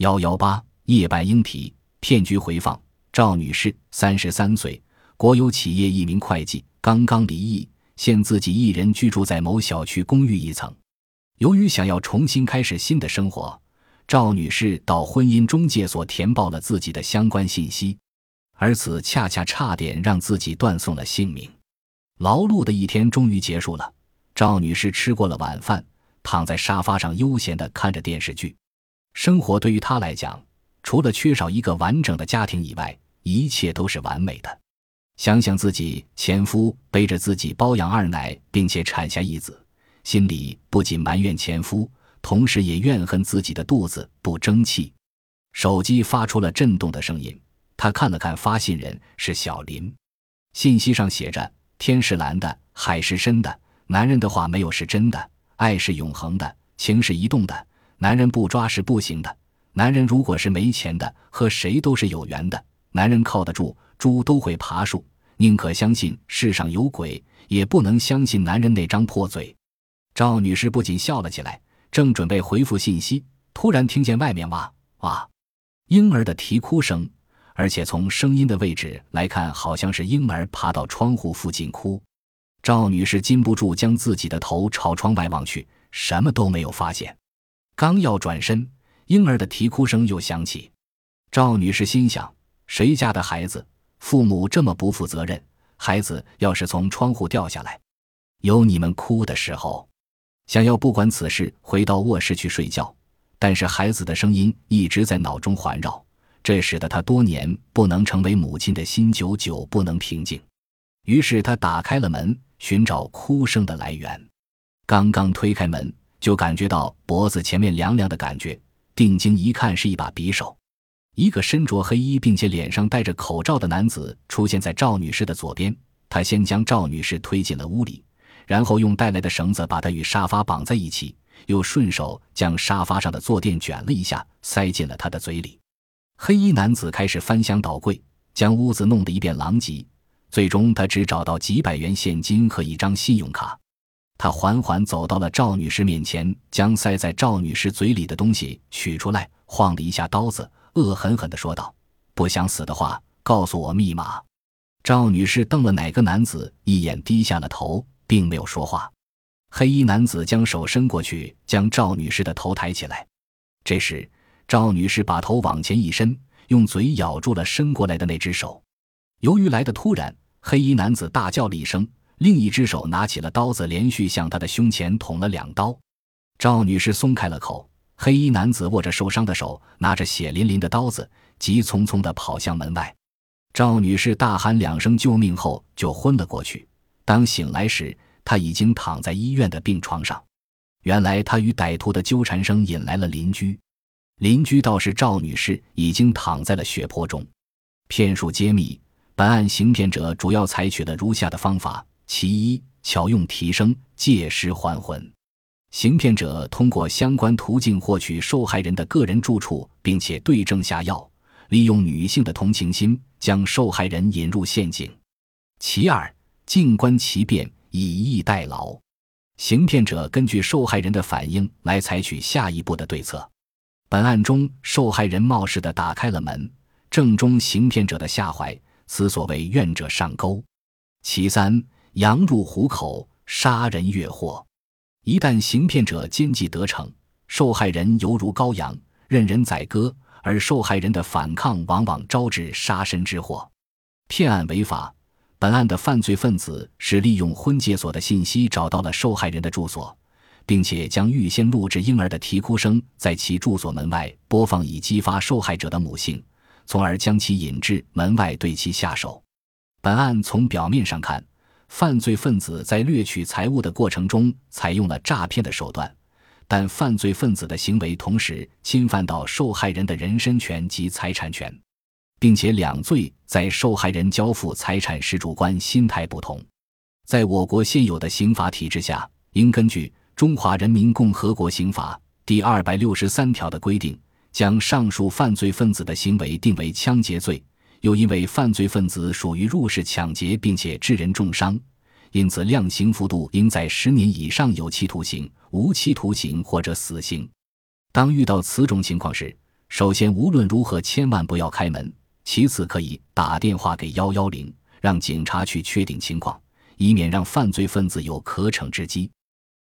幺幺八夜半莺啼，骗局回放。赵女士，三十三岁，国有企业一名会计，刚刚离异，现自己一人居住在某小区公寓一层。由于想要重新开始新的生活，赵女士到婚姻中介所填报了自己的相关信息，而此恰恰差点让自己断送了性命。劳碌的一天终于结束了，赵女士吃过了晚饭，躺在沙发上悠闲地看着电视剧。生活对于他来讲，除了缺少一个完整的家庭以外，一切都是完美的。想想自己前夫背着自己包养二奶，并且产下一子，心里不仅埋怨前夫，同时也怨恨自己的肚子不争气。手机发出了震动的声音，他看了看发信人是小林，信息上写着：“天是蓝的，海是深的，男人的话没有是真的，爱是永恒的，情是移动的。”男人不抓是不行的。男人如果是没钱的，和谁都是有缘的。男人靠得住，猪都会爬树。宁可相信世上有鬼，也不能相信男人那张破嘴。赵女士不仅笑了起来，正准备回复信息，突然听见外面哇哇婴儿的啼哭声，而且从声音的位置来看，好像是婴儿爬到窗户附近哭。赵女士禁不住将自己的头朝窗外望去，什么都没有发现。刚要转身，婴儿的啼哭声又响起。赵女士心想：谁家的孩子，父母这么不负责任？孩子要是从窗户掉下来，有你们哭的时候。想要不管此事，回到卧室去睡觉，但是孩子的声音一直在脑中环绕，这使得她多年不能成为母亲的心久久不能平静。于是她打开了门，寻找哭声的来源。刚刚推开门。就感觉到脖子前面凉凉的感觉，定睛一看，是一把匕首。一个身着黑衣并且脸上戴着口罩的男子出现在赵女士的左边。他先将赵女士推进了屋里，然后用带来的绳子把她与沙发绑在一起，又顺手将沙发上的坐垫卷了一下，塞进了她的嘴里。黑衣男子开始翻箱倒柜，将屋子弄得一片狼藉。最终，他只找到几百元现金和一张信用卡。他缓缓走到了赵女士面前，将塞在赵女士嘴里的东西取出来，晃了一下刀子，恶狠狠地说道：“不想死的话，告诉我密码。”赵女士瞪了哪个男子一眼，低下了头，并没有说话。黑衣男子将手伸过去，将赵女士的头抬起来。这时，赵女士把头往前一伸，用嘴咬住了伸过来的那只手。由于来的突然，黑衣男子大叫了一声。另一只手拿起了刀子，连续向他的胸前捅了两刀。赵女士松开了口，黑衣男子握着受伤的手，拿着血淋淋的刀子，急匆匆地跑向门外。赵女士大喊两声救命后就昏了过去。当醒来时，她已经躺在医院的病床上。原来，她与歹徒的纠缠声引来了邻居。邻居道是赵女士已经躺在了血泊中。骗术揭秘：本案行骗者主要采取了如下的方法。其一，巧用提升借尸还魂。行骗者通过相关途径获取受害人的个人住处，并且对症下药，利用女性的同情心将受害人引入陷阱。其二，静观其变，以逸待劳。行骗者根据受害人的反应来采取下一步的对策。本案中，受害人冒失地打开了门，正中行骗者的下怀，此所谓愿者上钩。其三。羊入虎口，杀人越货。一旦行骗者奸计得逞，受害人犹如羔羊，任人宰割，而受害人的反抗往往招致杀身之祸。骗案违法。本案的犯罪分子是利用婚介所的信息找到了受害人的住所，并且将预先录制婴儿的啼哭声在其住所门外播放，以激发受害者的母性，从而将其引至门外对其下手。本案从表面上看。犯罪分子在掠取财物的过程中采用了诈骗的手段，但犯罪分子的行为同时侵犯到受害人的人身权及财产权，并且两罪在受害人交付财产时主观心态不同。在我国现有的刑法体制下，应根据《中华人民共和国刑法》第二百六十三条的规定，将上述犯罪分子的行为定为枪劫罪。又因为犯罪分子属于入室抢劫，并且致人重伤，因此量刑幅度应在十年以上有期徒刑、无期徒刑或者死刑。当遇到此种情况时，首先，无论如何千万不要开门；其次，可以打电话给幺幺零，让警察去确定情况，以免让犯罪分子有可乘之机。